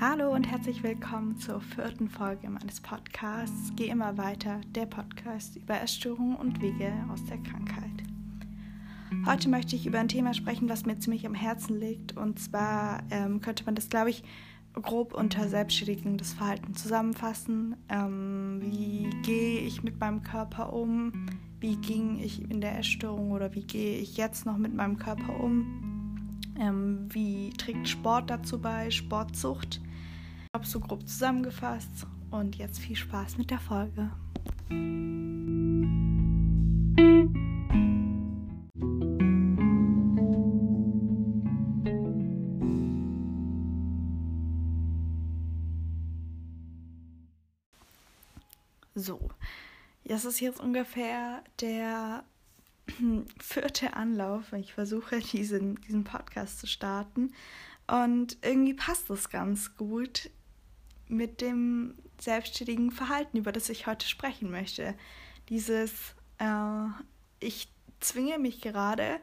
Hallo und herzlich willkommen zur vierten Folge meines Podcasts Geh immer weiter, der Podcast über Essstörungen und Wege aus der Krankheit. Heute möchte ich über ein Thema sprechen, was mir ziemlich am Herzen liegt. Und zwar ähm, könnte man das, glaube ich, grob unter selbstschädigendes Verhalten zusammenfassen. Ähm, wie gehe ich mit meinem Körper um? Wie ging ich in der Essstörung oder wie gehe ich jetzt noch mit meinem Körper um? Ähm, wie trägt Sport dazu bei? Sportsucht. Habe so grob zusammengefasst. Und jetzt viel Spaß mit der Folge. So, das ist jetzt ungefähr der vierte Anlauf, wenn ich versuche, diesen, diesen Podcast zu starten. Und irgendwie passt es ganz gut mit dem selbstständigen Verhalten, über das ich heute sprechen möchte. Dieses, äh, ich zwinge mich gerade,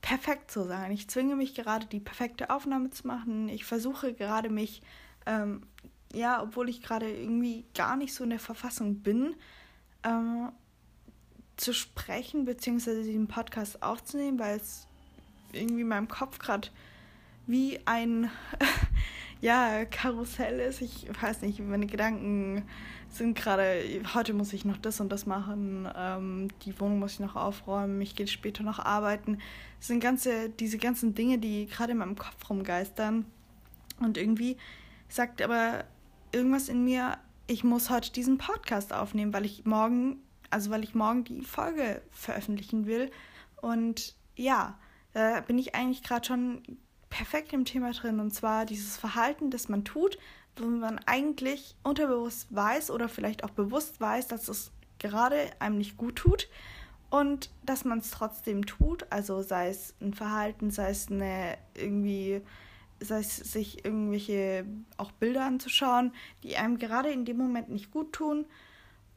perfekt zu sein. Ich zwinge mich gerade, die perfekte Aufnahme zu machen. Ich versuche gerade mich, ähm, ja, obwohl ich gerade irgendwie gar nicht so in der Verfassung bin, ähm, zu sprechen, beziehungsweise diesen Podcast aufzunehmen, weil es irgendwie in meinem Kopf gerade wie ein ja, Karussell ist. Ich weiß nicht, meine Gedanken sind gerade, heute muss ich noch das und das machen, ähm, die Wohnung muss ich noch aufräumen, ich gehe später noch arbeiten. Es sind ganze, diese ganzen Dinge, die gerade in meinem Kopf rumgeistern. Und irgendwie sagt aber irgendwas in mir, ich muss heute diesen Podcast aufnehmen, weil ich morgen also weil ich morgen die Folge veröffentlichen will. Und ja, da bin ich eigentlich gerade schon perfekt im Thema drin. Und zwar dieses Verhalten, das man tut, wo man eigentlich unterbewusst weiß oder vielleicht auch bewusst weiß, dass es gerade einem nicht gut tut und dass man es trotzdem tut. Also sei es ein Verhalten, sei es eine irgendwie, sei es sich irgendwelche auch Bilder anzuschauen, die einem gerade in dem Moment nicht gut tun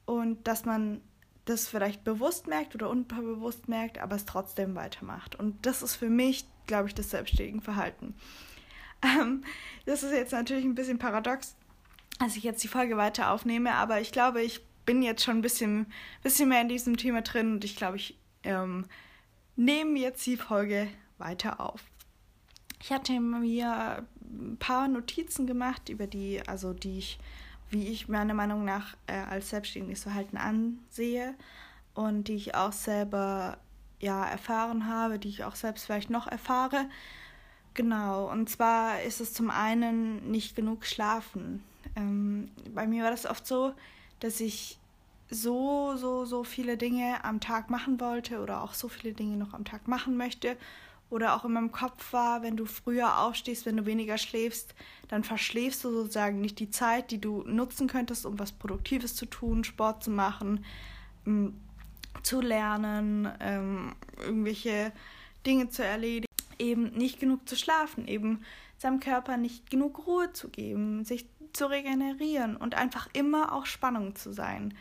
und dass man das vielleicht bewusst merkt oder unterbewusst merkt, aber es trotzdem weitermacht. Und das ist für mich, glaube ich, das selbstständige Verhalten. Ähm, das ist jetzt natürlich ein bisschen paradox, dass ich jetzt die Folge weiter aufnehme, aber ich glaube, ich bin jetzt schon ein bisschen, bisschen mehr in diesem Thema drin und ich glaube, ich ähm, nehme jetzt die Folge weiter auf. Ich hatte mir ein paar Notizen gemacht, über die, also die ich wie ich meiner Meinung nach äh, als selbstständiges Verhalten ansehe und die ich auch selber ja erfahren habe, die ich auch selbst vielleicht noch erfahre. Genau, und zwar ist es zum einen nicht genug schlafen. Ähm, bei mir war das oft so, dass ich so, so, so viele Dinge am Tag machen wollte oder auch so viele Dinge noch am Tag machen möchte oder auch in meinem Kopf war, wenn du früher aufstehst, wenn du weniger schläfst, dann verschläfst du sozusagen nicht die Zeit, die du nutzen könntest, um was Produktives zu tun, Sport zu machen, zu lernen, ähm, irgendwelche Dinge zu erledigen, eben nicht genug zu schlafen, eben seinem Körper nicht genug Ruhe zu geben, sich zu regenerieren und einfach immer auch Spannung zu sein.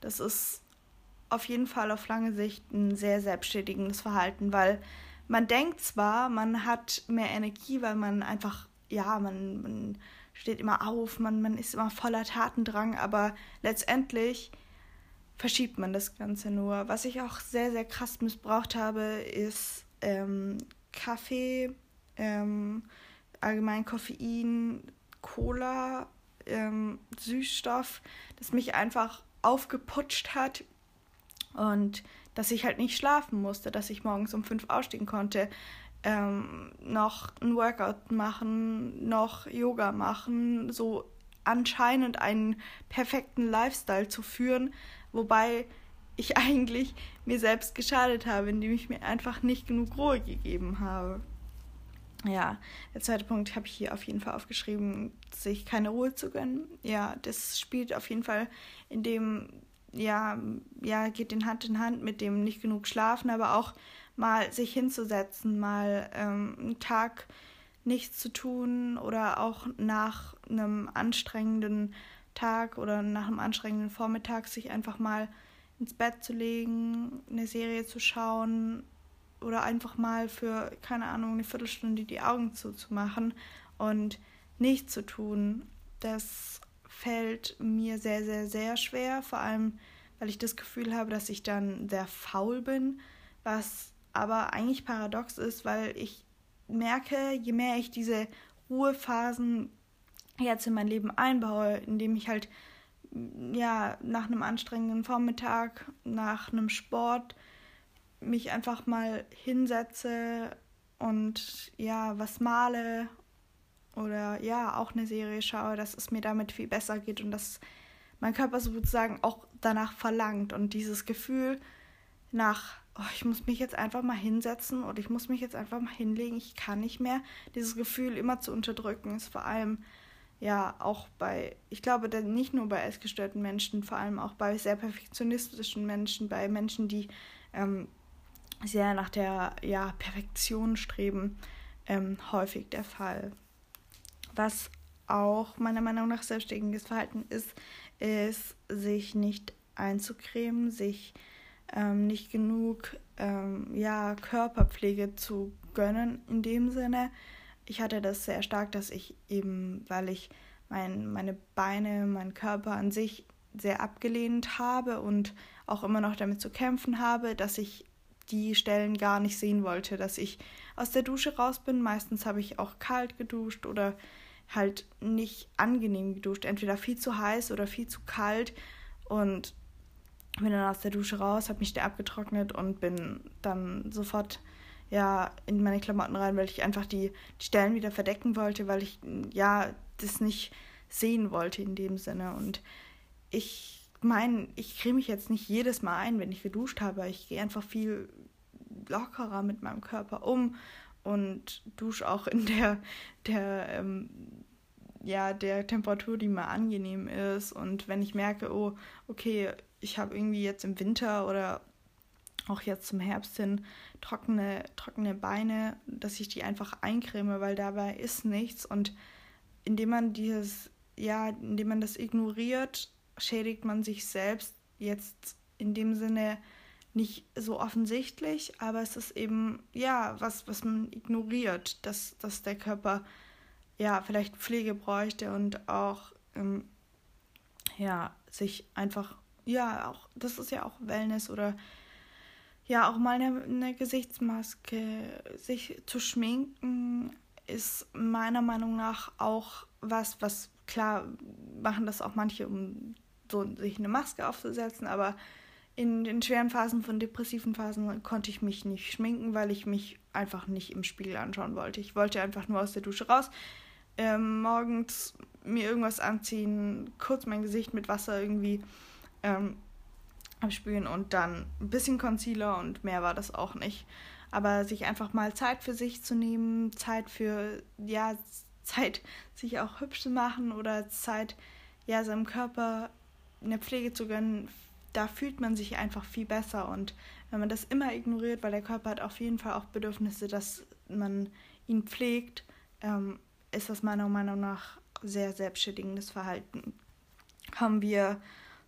Das ist auf jeden Fall auf lange Sicht ein sehr selbstständiges Verhalten, weil man denkt zwar, man hat mehr Energie, weil man einfach, ja, man, man steht immer auf, man, man ist immer voller Tatendrang, aber letztendlich verschiebt man das Ganze nur. Was ich auch sehr, sehr krass missbraucht habe, ist ähm, Kaffee, ähm, allgemein Koffein, Cola, ähm, Süßstoff, das mich einfach aufgeputscht hat und dass ich halt nicht schlafen musste, dass ich morgens um fünf ausstehen konnte, ähm, noch ein Workout machen, noch Yoga machen, so anscheinend einen perfekten Lifestyle zu führen, wobei ich eigentlich mir selbst geschadet habe, indem ich mir einfach nicht genug Ruhe gegeben habe. Ja, der zweite Punkt habe ich hier auf jeden Fall aufgeschrieben, sich keine Ruhe zu gönnen. Ja, das spielt auf jeden Fall in dem ja, ja, geht in Hand in Hand mit dem nicht genug schlafen, aber auch mal sich hinzusetzen, mal ähm, einen Tag nichts zu tun oder auch nach einem anstrengenden Tag oder nach einem anstrengenden Vormittag sich einfach mal ins Bett zu legen, eine Serie zu schauen oder einfach mal für, keine Ahnung, eine Viertelstunde die Augen zuzumachen und nichts zu tun, das fällt mir sehr, sehr, sehr schwer. Vor allem, weil ich das Gefühl habe, dass ich dann sehr faul bin, was aber eigentlich paradox ist, weil ich merke, je mehr ich diese Ruhephasen jetzt in mein Leben einbaue, indem ich halt ja nach einem anstrengenden Vormittag, nach einem Sport mich einfach mal hinsetze und ja was male oder ja auch eine Serie schaue, dass es mir damit viel besser geht und dass mein Körper sozusagen auch danach verlangt und dieses Gefühl nach oh, ich muss mich jetzt einfach mal hinsetzen oder ich muss mich jetzt einfach mal hinlegen, ich kann nicht mehr. Dieses Gefühl immer zu unterdrücken ist vor allem ja auch bei, ich glaube nicht nur bei essgestörten Menschen, vor allem auch bei sehr perfektionistischen Menschen, bei Menschen, die ähm, sehr nach der ja, Perfektion streben, ähm, häufig der Fall. Was auch meiner Meinung nach selbstständiges Verhalten ist, ist, sich nicht einzucremen, sich ähm, nicht genug ähm, ja, Körperpflege zu gönnen in dem Sinne. Ich hatte das sehr stark, dass ich eben, weil ich mein, meine Beine, meinen Körper an sich sehr abgelehnt habe und auch immer noch damit zu kämpfen habe, dass ich die Stellen gar nicht sehen wollte, dass ich aus der Dusche raus bin. Meistens habe ich auch kalt geduscht oder halt nicht angenehm geduscht, entweder viel zu heiß oder viel zu kalt und bin dann aus der Dusche raus, habe mich da abgetrocknet und bin dann sofort ja in meine Klamotten rein, weil ich einfach die, Stellen wieder verdecken wollte, weil ich ja das nicht sehen wollte in dem Sinne. Und ich meine, ich creme mich jetzt nicht jedes Mal ein, wenn ich geduscht habe. Ich gehe einfach viel lockerer mit meinem Körper um und dusche auch in der, der ähm, ja, der Temperatur, die mir angenehm ist. Und wenn ich merke, oh, okay, ich habe irgendwie jetzt im Winter oder auch jetzt zum Herbst hin trockene, trockene Beine, dass ich die einfach eincreme, weil dabei ist nichts. Und indem man dieses, ja, indem man das ignoriert, schädigt man sich selbst jetzt in dem Sinne nicht so offensichtlich, aber es ist eben, ja, was, was man ignoriert, dass, dass der Körper ja vielleicht Pflege bräuchte und auch ähm, ja, sich einfach ja, auch, das ist ja auch Wellness oder ja, auch mal eine, eine Gesichtsmaske, sich zu schminken, ist meiner Meinung nach auch was, was klar machen das auch manche, um so sich eine Maske aufzusetzen, aber in den schweren Phasen von depressiven Phasen konnte ich mich nicht schminken, weil ich mich einfach nicht im Spiegel anschauen wollte. Ich wollte einfach nur aus der Dusche raus, ähm, morgens mir irgendwas anziehen, kurz mein Gesicht mit Wasser irgendwie ähm, abspülen und dann ein bisschen Concealer und mehr war das auch nicht. Aber sich einfach mal Zeit für sich zu nehmen, Zeit für, ja, Zeit, sich auch hübsch zu machen oder Zeit, ja, seinem Körper eine Pflege zu gönnen, da fühlt man sich einfach viel besser. Und wenn man das immer ignoriert, weil der Körper hat auf jeden Fall auch Bedürfnisse, dass man ihn pflegt, ähm, ist das meiner Meinung nach sehr selbstschädigendes Verhalten. Haben wir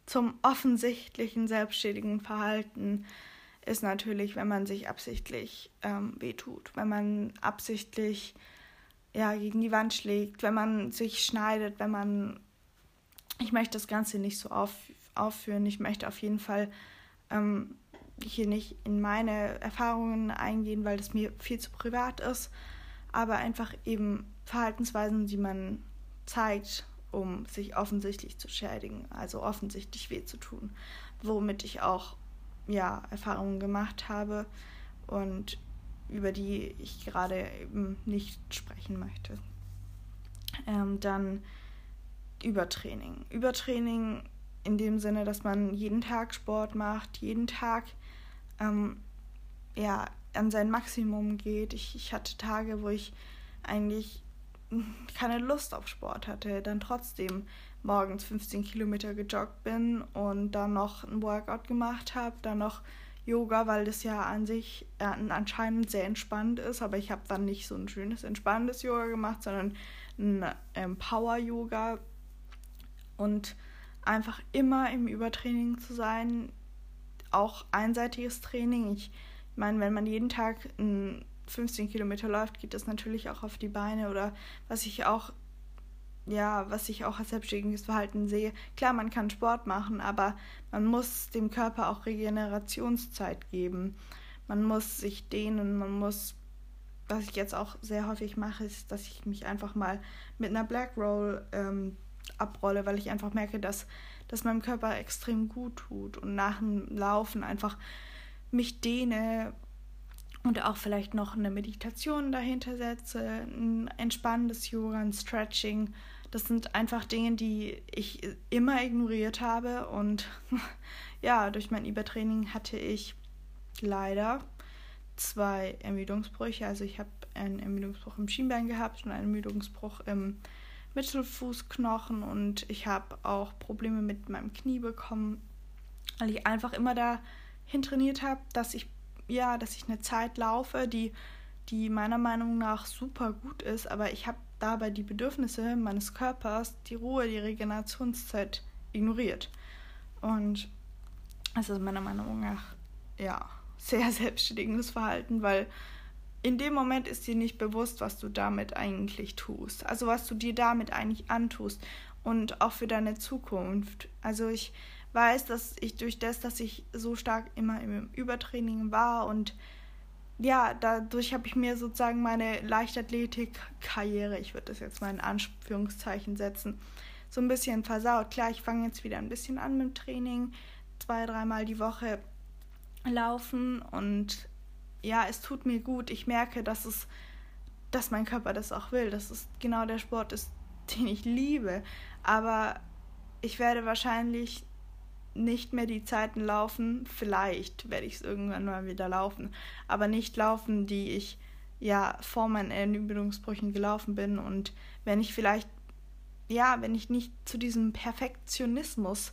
zum offensichtlichen selbstständigen Verhalten ist natürlich, wenn man sich absichtlich ähm, wehtut, wenn man absichtlich ja, gegen die Wand schlägt, wenn man sich schneidet, wenn man. Ich möchte das Ganze nicht so auf, aufführen. Ich möchte auf jeden Fall ähm, hier nicht in meine Erfahrungen eingehen, weil das mir viel zu privat ist. Aber einfach eben Verhaltensweisen, die man zeigt, um sich offensichtlich zu schädigen, also offensichtlich weh zu tun, womit ich auch ja Erfahrungen gemacht habe und über die ich gerade eben nicht sprechen möchte. Ähm, dann Übertraining. Übertraining in dem Sinne, dass man jeden Tag Sport macht, jeden Tag ähm, ja, an sein Maximum geht. Ich, ich hatte Tage, wo ich eigentlich keine Lust auf Sport hatte, dann trotzdem morgens 15 Kilometer gejoggt bin und dann noch ein Workout gemacht habe, dann noch Yoga, weil das ja an sich äh, anscheinend sehr entspannt ist, aber ich habe dann nicht so ein schönes entspannendes Yoga gemacht, sondern ein ähm, Power-Yoga und einfach immer im Übertraining zu sein, auch einseitiges Training. Ich meine, wenn man jeden Tag ein 15 Kilometer läuft, geht das natürlich auch auf die Beine oder was ich auch ja, was ich auch als selbstständiges Verhalten sehe. Klar, man kann Sport machen, aber man muss dem Körper auch Regenerationszeit geben. Man muss sich dehnen, man muss, was ich jetzt auch sehr häufig mache, ist, dass ich mich einfach mal mit einer Black Roll ähm, abrolle, weil ich einfach merke, dass das meinem Körper extrem gut tut und nach dem Laufen einfach mich dehne, und auch vielleicht noch eine Meditation dahinter setze, ein entspannendes Yoga, ein Stretching. Das sind einfach Dinge, die ich immer ignoriert habe und ja, durch mein Übertraining hatte ich leider zwei Ermüdungsbrüche. Also ich habe einen Ermüdungsbruch im Schienbein gehabt und einen Ermüdungsbruch im Mittelfußknochen und ich habe auch Probleme mit meinem Knie bekommen, weil ich einfach immer dahin trainiert habe, dass ich ja, dass ich eine Zeit laufe, die, die meiner Meinung nach super gut ist, aber ich habe dabei die Bedürfnisse meines Körpers, die Ruhe, die Regenerationszeit ignoriert. Und das ist meiner Meinung nach ja sehr selbstständiges Verhalten, weil in dem Moment ist dir nicht bewusst, was du damit eigentlich tust. Also was du dir damit eigentlich antust und auch für deine Zukunft. Also ich weiß, dass ich durch das, dass ich so stark immer im Übertraining war und ja, dadurch habe ich mir sozusagen meine Leichtathletik-Karriere, ich würde das jetzt mal in Anführungszeichen setzen, so ein bisschen versaut. Klar, ich fange jetzt wieder ein bisschen an mit dem Training, zwei, dreimal die Woche laufen und ja, es tut mir gut. Ich merke, dass es, dass mein Körper das auch will, dass es genau der Sport ist, den ich liebe. Aber ich werde wahrscheinlich nicht mehr die Zeiten laufen. Vielleicht werde ich es irgendwann mal wieder laufen, aber nicht laufen, die ich ja vor meinen Ermüdungsbrüchen gelaufen bin. Und wenn ich vielleicht, ja, wenn ich nicht zu diesem Perfektionismus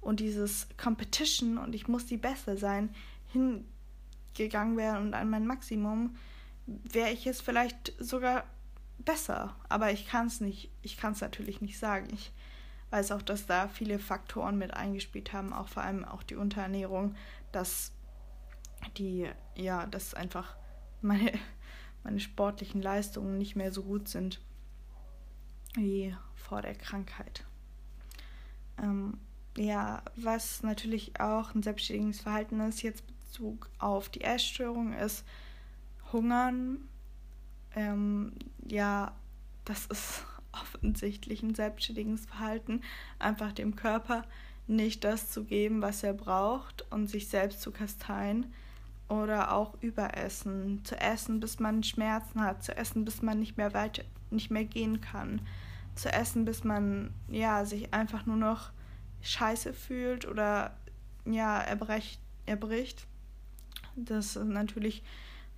und dieses Competition und ich muss die Beste sein, hingegangen wäre und an mein Maximum, wäre ich es vielleicht sogar besser. Aber ich kann es nicht, ich kann es natürlich nicht sagen. Ich weiß auch, dass da viele Faktoren mit eingespielt haben, auch vor allem auch die Unterernährung, dass die, ja, dass einfach meine, meine sportlichen Leistungen nicht mehr so gut sind wie vor der Krankheit. Ähm, ja, was natürlich auch ein selbstständiges Verhalten ist, jetzt Bezug auf die Essstörung, ist Hungern. Ähm, ja, das ist offensichtlich ein selbstständiges Verhalten, einfach dem Körper nicht das zu geben, was er braucht und sich selbst zu kasteien oder auch überessen, zu essen, bis man Schmerzen hat, zu essen, bis man nicht mehr weiter nicht mehr gehen kann, zu essen, bis man ja sich einfach nur noch scheiße fühlt oder ja erbricht, erbricht. Das ist natürlich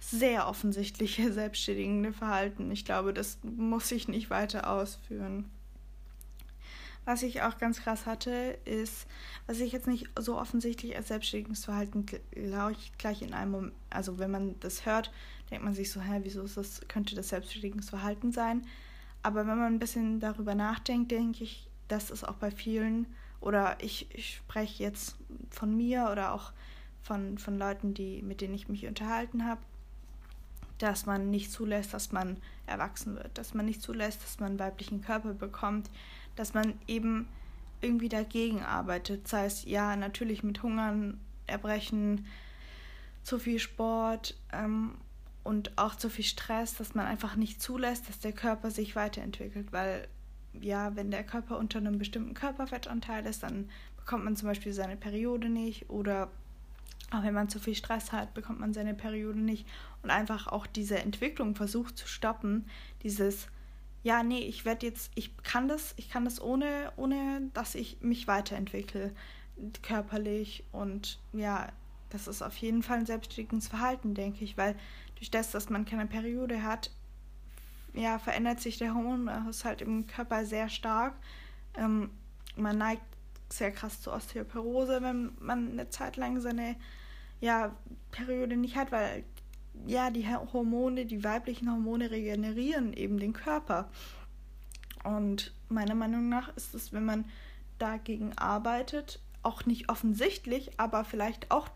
sehr offensichtliche selbstständigende Verhalten. Ich glaube, das muss ich nicht weiter ausführen. Was ich auch ganz krass hatte, ist, was ich jetzt nicht so offensichtlich als selbstständiges Verhalten glaube ich gleich in einem Moment, also wenn man das hört, denkt man sich so, hä, wieso ist das, könnte das selbstständiges Verhalten sein? Aber wenn man ein bisschen darüber nachdenkt, denke ich, dass es auch bei vielen, oder ich, ich spreche jetzt von mir oder auch von, von Leuten, die, mit denen ich mich unterhalten habe, dass man nicht zulässt, dass man erwachsen wird, dass man nicht zulässt, dass man einen weiblichen Körper bekommt, dass man eben irgendwie dagegen arbeitet, sei es ja natürlich mit Hungern, Erbrechen, zu viel Sport ähm, und auch zu viel Stress, dass man einfach nicht zulässt, dass der Körper sich weiterentwickelt, weil ja, wenn der Körper unter einem bestimmten Körperfettanteil ist, dann bekommt man zum Beispiel seine Periode nicht oder auch wenn man zu viel Stress hat, bekommt man seine Periode nicht. Und einfach auch diese Entwicklung versucht zu stoppen, dieses ja, nee, ich werde jetzt, ich kann das, ich kann das ohne, ohne dass ich mich weiterentwickle, körperlich. Und ja, das ist auf jeden Fall ein selbstständiges Verhalten, denke ich, weil durch das, dass man keine Periode hat, ja, verändert sich der Hormonhaushalt im Körper sehr stark. Ähm, man neigt sehr krass zur Osteoporose, wenn man eine Zeit lang seine ja, Periode nicht hat, weil ja, die Hormone, die weiblichen Hormone regenerieren eben den Körper. Und meiner Meinung nach ist es, wenn man dagegen arbeitet, auch nicht offensichtlich, aber vielleicht auch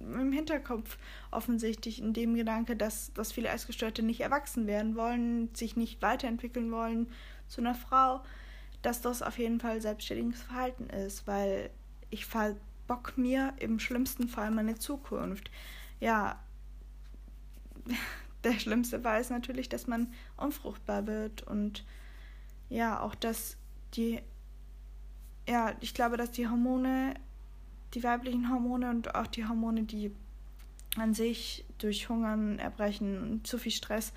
im Hinterkopf offensichtlich in dem Gedanke, dass, dass viele Essgestörte nicht erwachsen werden wollen, sich nicht weiterentwickeln wollen, zu einer Frau, dass das auf jeden Fall selbstständiges Verhalten ist, weil ich verbock mir im schlimmsten Fall meine Zukunft. Ja, der schlimmste Fall ist natürlich, dass man unfruchtbar wird und ja, auch dass die, ja, ich glaube, dass die Hormone, die weiblichen Hormone und auch die Hormone, die an sich durch Hungern, Erbrechen und zu viel Stress,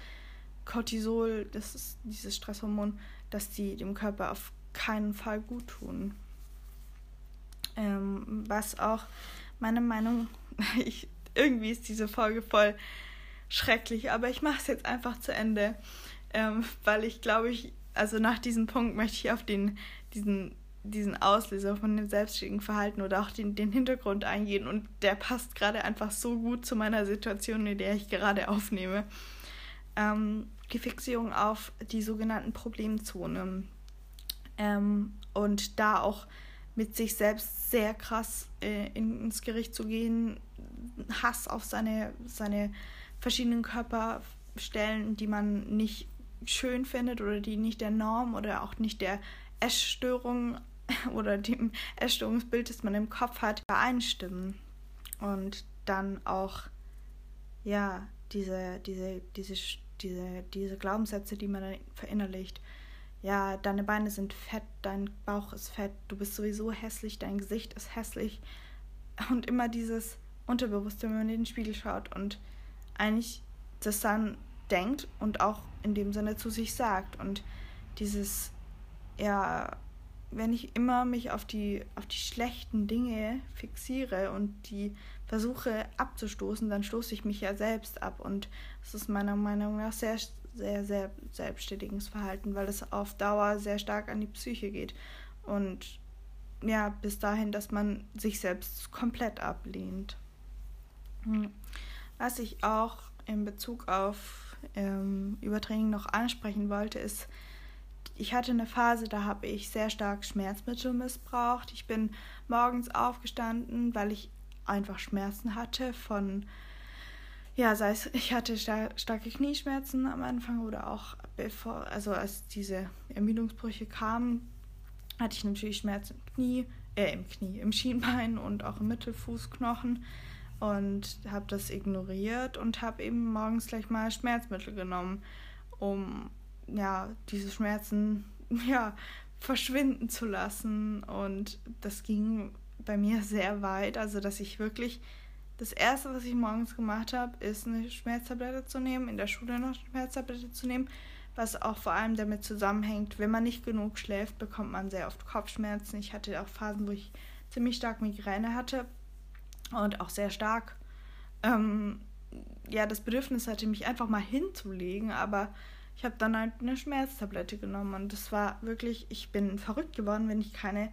Cortisol, das ist dieses Stresshormon, dass die dem Körper auf keinen Fall gut tun. Ähm, was auch meine Meinung, ich, irgendwie ist diese Folge voll schrecklich, aber ich mache es jetzt einfach zu Ende, ähm, weil ich glaube, ich, also nach diesem Punkt möchte ich auf den, diesen, diesen Auslöser von dem selbstständigen Verhalten oder auch den, den Hintergrund eingehen und der passt gerade einfach so gut zu meiner Situation, in der ich gerade aufnehme. Ähm, die Fixierung auf die sogenannten Problemzonen ähm, und da auch mit sich selbst sehr krass äh, ins Gericht zu gehen, Hass auf seine, seine verschiedenen Körperstellen, die man nicht schön findet oder die nicht der Norm oder auch nicht der Essstörung oder dem Essstörungsbild, das man im Kopf hat, übereinstimmen. Und dann auch, ja, diese, diese, diese, diese, diese Glaubenssätze, die man verinnerlicht. Ja, deine Beine sind fett, dein Bauch ist fett, du bist sowieso hässlich, dein Gesicht ist hässlich. Und immer dieses Unterbewusste, wenn man in den Spiegel schaut und eigentlich das dann denkt und auch in dem Sinne zu sich sagt. Und dieses, ja, wenn ich immer mich auf die, auf die schlechten Dinge fixiere und die versuche abzustoßen, dann stoße ich mich ja selbst ab. Und das ist meiner Meinung nach sehr, sehr, sehr selbstständiges Verhalten, weil es auf Dauer sehr stark an die Psyche geht. Und ja, bis dahin, dass man sich selbst komplett ablehnt. Hm. Was ich auch in Bezug auf ähm, Übertraining noch ansprechen wollte, ist, ich hatte eine Phase, da habe ich sehr stark Schmerzmittel missbraucht. Ich bin morgens aufgestanden, weil ich einfach Schmerzen hatte von, ja, sei es, ich hatte starke Knieschmerzen am Anfang oder auch bevor, also als diese Ermüdungsbrüche kamen, hatte ich natürlich Schmerzen im Knie, äh, im Knie, im Schienbein und auch im Mittelfußknochen und habe das ignoriert und habe eben morgens gleich mal Schmerzmittel genommen, um ja diese Schmerzen ja verschwinden zu lassen. Und das ging bei mir sehr weit, also dass ich wirklich das erste, was ich morgens gemacht habe, ist eine Schmerztablette zu nehmen, in der Schule noch eine Schmerztablette zu nehmen, was auch vor allem damit zusammenhängt, wenn man nicht genug schläft, bekommt man sehr oft Kopfschmerzen. Ich hatte auch Phasen, wo ich ziemlich stark Migräne hatte und auch sehr stark ähm, ja das Bedürfnis hatte, mich einfach mal hinzulegen, aber ich habe dann halt eine Schmerztablette genommen und das war wirklich, ich bin verrückt geworden, wenn ich keine,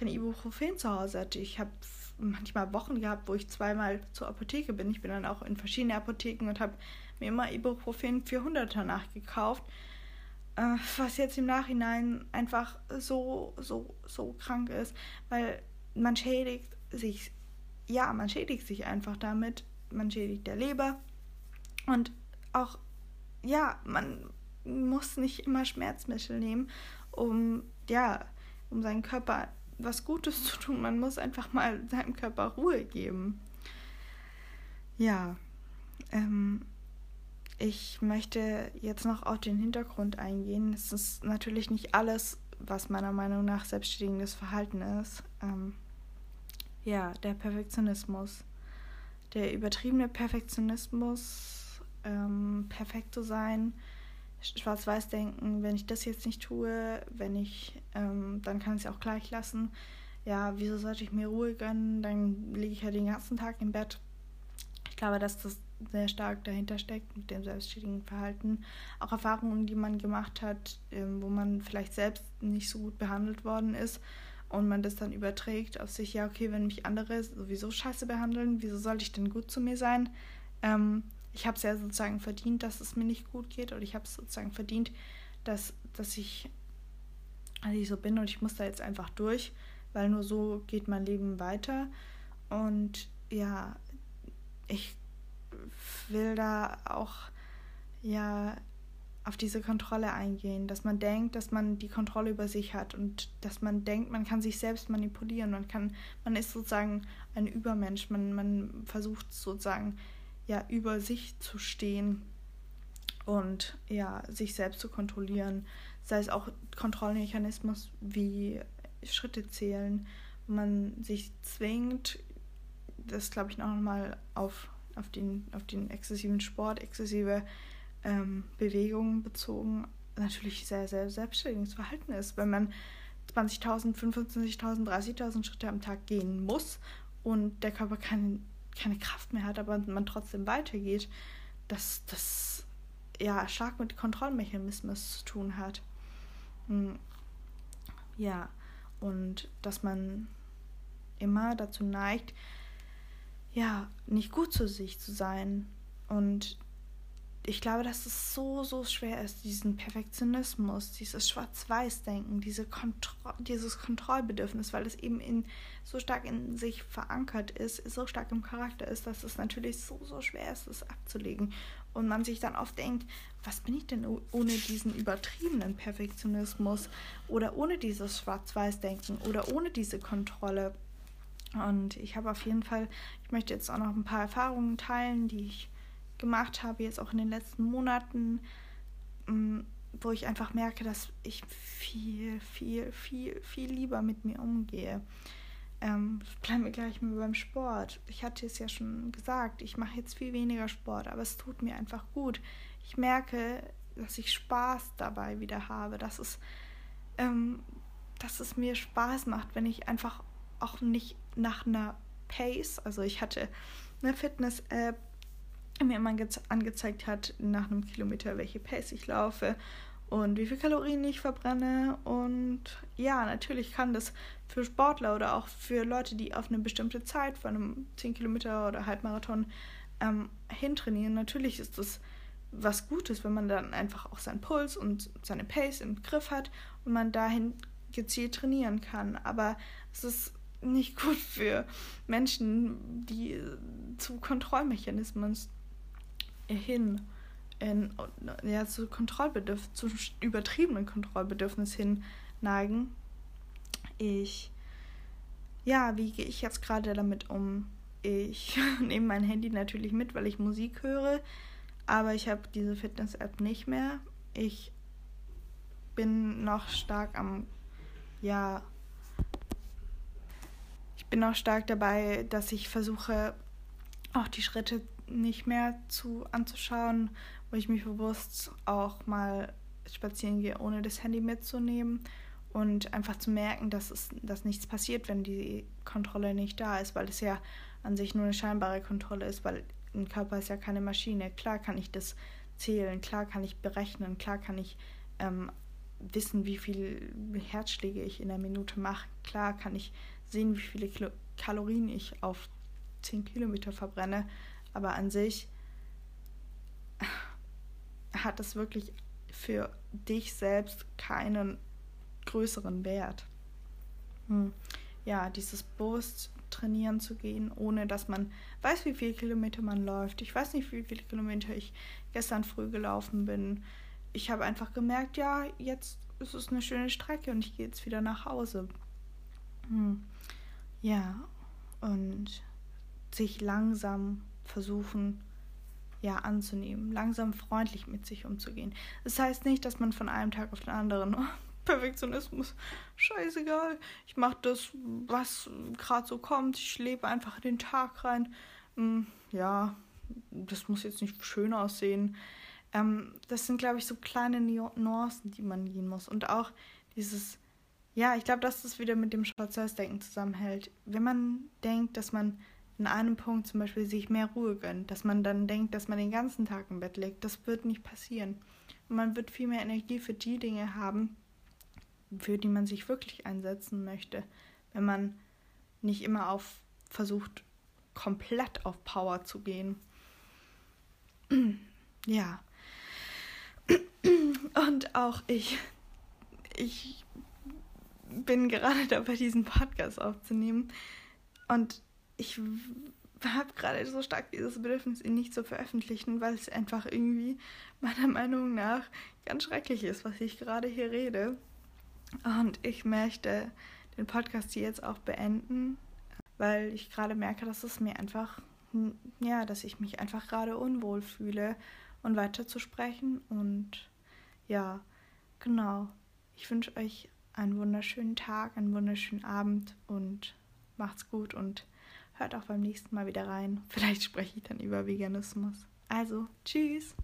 keine Ibuprofen zu Hause hatte. Ich habe manchmal Wochen gehabt, wo ich zweimal zur Apotheke bin. Ich bin dann auch in verschiedene Apotheken und habe mir immer Ibuprofen 400er nachgekauft, äh, was jetzt im Nachhinein einfach so, so, so krank ist, weil man schädigt sich ja, man schädigt sich einfach damit. Man schädigt der Leber. Und auch, ja, man muss nicht immer Schmerzmittel nehmen, um, ja, um seinen Körper was Gutes zu tun. Man muss einfach mal seinem Körper Ruhe geben. Ja, ähm, ich möchte jetzt noch auf den Hintergrund eingehen. Es ist natürlich nicht alles, was meiner Meinung nach selbstständiges Verhalten ist. Ähm, ja, der Perfektionismus. Der übertriebene Perfektionismus, ähm, perfekt zu sein, schwarz-weiß denken, wenn ich das jetzt nicht tue, wenn ich, ähm, dann kann ich es auch gleich lassen. Ja, wieso sollte ich mir Ruhe gönnen? Dann liege ich ja den ganzen Tag im Bett. Ich glaube, dass das sehr stark dahinter steckt mit dem selbstständigen Verhalten. Auch Erfahrungen, die man gemacht hat, ähm, wo man vielleicht selbst nicht so gut behandelt worden ist und man das dann überträgt auf sich, ja, okay, wenn mich andere sowieso scheiße behandeln, wieso sollte ich denn gut zu mir sein? Ähm, ich habe es ja sozusagen verdient, dass es mir nicht gut geht oder ich habe es sozusagen verdient, dass, dass ich, dass ich so bin und ich muss da jetzt einfach durch, weil nur so geht mein Leben weiter. Und ja, ich will da auch ja auf diese Kontrolle eingehen, dass man denkt, dass man die Kontrolle über sich hat und dass man denkt, man kann sich selbst manipulieren, man kann, man ist sozusagen ein Übermensch, man, man versucht sozusagen ja über sich zu stehen und ja, sich selbst zu kontrollieren, sei es auch Kontrollmechanismus wie Schritte zählen, wo man sich zwingt, das glaube ich noch mal auf, auf, den, auf den exzessiven Sport, exzessive ähm, Bewegungen bezogen, natürlich sehr, sehr selbstständiges Verhalten ist. Wenn man 20.000, 25.000, 30.000 Schritte am Tag gehen muss und der Körper kein, keine Kraft mehr hat, aber man trotzdem weitergeht, dass das ja stark mit Kontrollmechanismus zu tun hat. Hm. Ja, und dass man immer dazu neigt, ja, nicht gut zu sich zu sein. Und ich glaube, dass es so, so schwer ist, diesen Perfektionismus, dieses Schwarz-Weiß-Denken, diese Kontro dieses Kontrollbedürfnis, weil es eben in, so stark in sich verankert ist, so stark im Charakter ist, dass es natürlich so, so schwer ist, es abzulegen. Und man sich dann oft denkt, was bin ich denn ohne diesen übertriebenen Perfektionismus oder ohne dieses Schwarz-Weiß-Denken oder ohne diese Kontrolle. Und ich habe auf jeden Fall, ich möchte jetzt auch noch ein paar Erfahrungen teilen, die ich gemacht habe, jetzt auch in den letzten Monaten, mm, wo ich einfach merke, dass ich viel, viel, viel, viel lieber mit mir umgehe. Ähm, bleiben wir gleich mal beim Sport. Ich hatte es ja schon gesagt, ich mache jetzt viel weniger Sport, aber es tut mir einfach gut. Ich merke, dass ich Spaß dabei wieder habe, dass es, ähm, dass es mir Spaß macht, wenn ich einfach auch nicht nach einer Pace, also ich hatte eine Fitness-App, mir immer angezeigt hat nach einem Kilometer, welche Pace ich laufe und wie viel Kalorien ich verbrenne. Und ja, natürlich kann das für Sportler oder auch für Leute, die auf eine bestimmte Zeit von einem 10 Kilometer oder Halbmarathon ähm, hintrainieren, natürlich ist das was Gutes, wenn man dann einfach auch seinen Puls und seine Pace im Griff hat und man dahin gezielt trainieren kann. Aber es ist nicht gut für Menschen, die zu Kontrollmechanismen hin in, ja, zu Kontrollbedürfnis, zu übertriebenen Kontrollbedürfnis hin neigen. Ich, ja, wie gehe ich jetzt gerade damit um? Ich nehme mein Handy natürlich mit, weil ich Musik höre, aber ich habe diese Fitness-App nicht mehr. Ich bin noch stark am, ja, ich bin noch stark dabei, dass ich versuche, auch die Schritte nicht mehr zu anzuschauen, wo ich mich bewusst auch mal spazieren gehe, ohne das Handy mitzunehmen und einfach zu merken, dass es dass nichts passiert, wenn die Kontrolle nicht da ist, weil es ja an sich nur eine scheinbare Kontrolle ist, weil ein Körper ist ja keine Maschine. Klar kann ich das zählen, klar kann ich berechnen, klar kann ich ähm, wissen, wie viele Herzschläge ich in der Minute mache, klar kann ich sehen, wie viele Kalorien ich auf 10 Kilometer verbrenne, aber an sich hat es wirklich für dich selbst keinen größeren Wert. Hm. Ja, dieses bewusst trainieren zu gehen, ohne dass man weiß, wie viele Kilometer man läuft. Ich weiß nicht, wie viele Kilometer ich gestern früh gelaufen bin. Ich habe einfach gemerkt, ja, jetzt ist es eine schöne Strecke und ich gehe jetzt wieder nach Hause. Hm. Ja, und sich langsam versuchen, ja, anzunehmen, langsam freundlich mit sich umzugehen. Das heißt nicht, dass man von einem Tag auf den anderen, oh, Perfektionismus, scheißegal, ich mache das, was gerade so kommt, ich lebe einfach in den Tag rein. Hm, ja, das muss jetzt nicht schön aussehen. Ähm, das sind, glaube ich, so kleine Nuancen, die man gehen muss. Und auch dieses, ja, ich glaube, dass das wieder mit dem Schwarz-Weiß-Denken zusammenhält. Wenn man denkt, dass man in einem Punkt zum Beispiel sich mehr Ruhe gönnt, dass man dann denkt, dass man den ganzen Tag im Bett liegt. Das wird nicht passieren. Und man wird viel mehr Energie für die Dinge haben, für die man sich wirklich einsetzen möchte, wenn man nicht immer auf versucht, komplett auf Power zu gehen. ja. Und auch ich, ich bin gerade dabei, diesen Podcast aufzunehmen. Und ich habe gerade so stark dieses Bedürfnis, ihn nicht zu veröffentlichen, weil es einfach irgendwie meiner Meinung nach ganz schrecklich ist, was ich gerade hier rede. Und ich möchte den Podcast hier jetzt auch beenden, weil ich gerade merke, dass es mir einfach, ja, dass ich mich einfach gerade unwohl fühle und weiterzusprechen. Und ja, genau. Ich wünsche euch einen wunderschönen Tag, einen wunderschönen Abend und macht's gut und hört auch beim nächsten Mal wieder rein. Vielleicht spreche ich dann über Veganismus. Also, tschüss.